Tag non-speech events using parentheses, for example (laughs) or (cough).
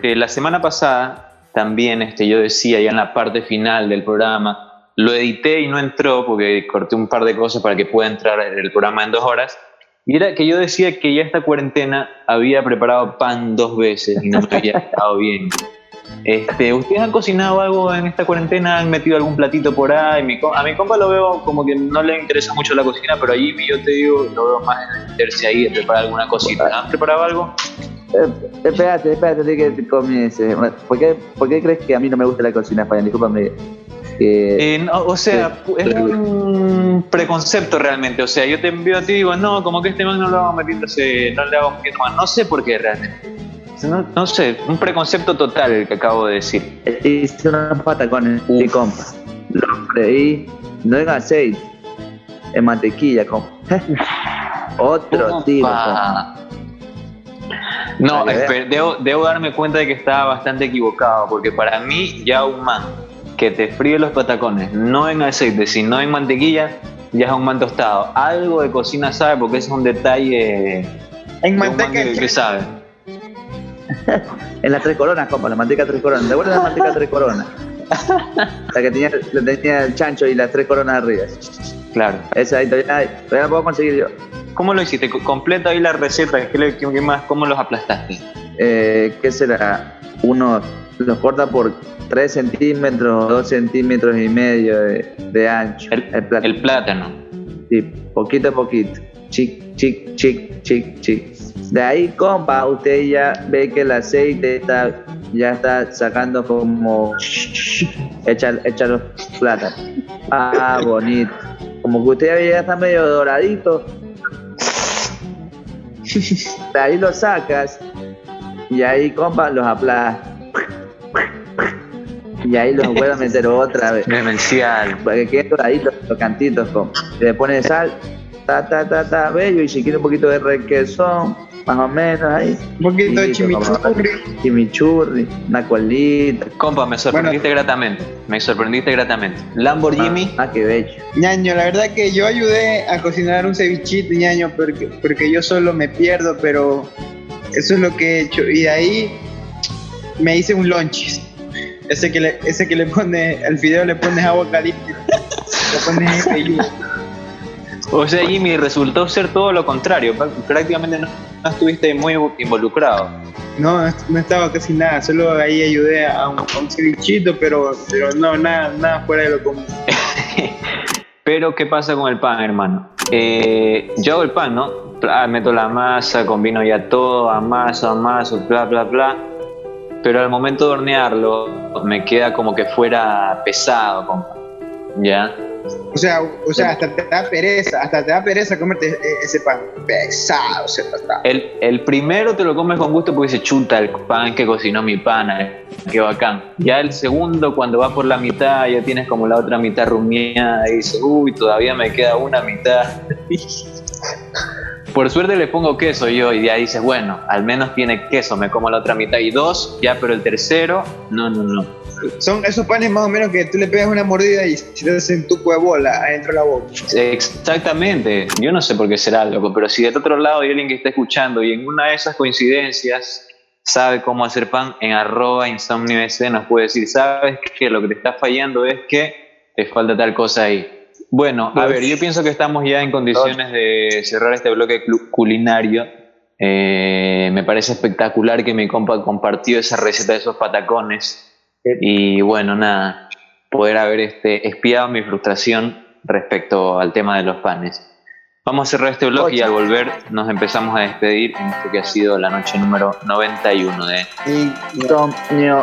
que la semana pasada también este, yo decía ya en la parte final del programa, lo edité y no entró porque corté un par de cosas para que pueda entrar el programa en dos horas. Y era que yo decía que ya esta cuarentena había preparado pan dos veces y no me había estado bien. Este, ¿Ustedes han cocinado algo en esta cuarentena? ¿Han metido algún platito por ahí? a mi compa lo veo como que no le interesa mucho la cocina, pero allí yo te digo, lo veo más en meterse ahí, de preparar alguna cosita. ¿Han preparado algo? Eh, espérate, espérate, que comience. ¿Por qué, ¿Por qué crees que a mí no me gusta la cocina española? Discúlpame. Eh, o sea, es un preconcepto realmente. O sea, yo te envío a ti y digo, no, como que este man no lo hago metiéndose, no le hago metiendo más. No sé por qué realmente. No, sé, un preconcepto total el que acabo de decir. Hice unos patacones y compa. Los freí, no en aceite, en mantequilla, (laughs) compa. Otro tipo, No, debo, debo, darme cuenta de que estaba bastante equivocado, porque para mí ya un man que te fríe los patacones, no en aceite, sino en mantequilla, ya es un man tostado. Algo de cocina sabe, porque ese es un detalle en mantequilla que sabe. (laughs) en las tres coronas, compa, la manteca tres coronas. ¿Te acuerdas de la manteca tres coronas? (laughs) La que tenía, tenía el chancho y las tres coronas arriba. Claro. Esa ahí todavía, la puedo conseguir yo. ¿Cómo lo hiciste? Completa ahí la receta. ¿Qué, qué más? ¿Cómo los aplastaste? Eh, ¿Qué será? Uno los corta por 3 centímetros, 2 centímetros y medio de, ancho. El, plátano. el, plátano. Sí, poquito a poquito. Chic, chic, chic, chic, chic. De ahí, compa, usted ya ve que el aceite está, ya está sacando como... (laughs) Echa, echa los plátanos. Ah, bonito. Como que usted ya está medio doradito. De ahí lo sacas y ahí, compa, los aplastas. Y ahí los vuelvo a meter otra vez. Demencial. Para que queden doraditos los cantitos, compa. le pones sal, ta, ta, ta, ta, bello. Y si quiere un poquito de requesón, más o menos ahí. Un poquito de chimichurri. Chimichurri, una colita. Compa, me sorprendiste gratamente. Me sorprendiste gratamente. Lamborghini. Ah, ah, qué bello. ñaño, la verdad que yo ayudé a cocinar un cevichito, ñaño, porque, porque yo solo me pierdo, pero eso es lo que he hecho. Y de ahí me hice un lonchis. Ese que le, ese que le pone, al fideo le pones agua caliente. (laughs) le pones O sea, Jimmy, resultó ser todo lo contrario. Prácticamente no, estuviste muy involucrado. No, no estaba casi nada. Solo ahí ayudé a un, cevichito, pero, pero no, nada, nada fuera de lo común. (laughs) pero, ¿qué pasa con el pan, hermano? Eh, yo hago el pan, ¿no? Meto la masa, combino ya todo, amaso, amaso, bla, bla, bla pero al momento de hornearlo me queda como que fuera pesado, compa. ¿Ya? O sea, o sea, hasta te da pereza, hasta te da pereza comerte e-, ese pan. Pesado ese pan. El, el primero te lo comes con gusto porque se chuta el pan que cocinó mi pana, qué bacán. Ya el segundo, cuando va por la mitad, ya tienes como la otra mitad rumiada y dices, uy, todavía me queda una mitad. (laughs) Por suerte le pongo queso yo y ya dices, bueno, al menos tiene queso, me como la otra mitad y dos, ya, pero el tercero, no, no, no. Son esos panes más o menos que tú le pegas una mordida y se te hacen tu bola adentro de la boca. Exactamente, yo no sé por qué será loco, pero si de otro lado hay alguien que está escuchando y en una de esas coincidencias sabe cómo hacer pan, en arroba insomnio nos puede decir, sabes que lo que te está fallando es que te falta tal cosa ahí bueno, a ver, yo pienso que estamos ya en condiciones de cerrar este bloque culinario. Eh, me parece espectacular que mi compa compartió esa receta de esos patacones. Y bueno, nada, poder haber este, espiado mi frustración respecto al tema de los panes. Vamos a cerrar este bloque y al volver nos empezamos a despedir en esto que ha sido la noche número 91 de Insomnio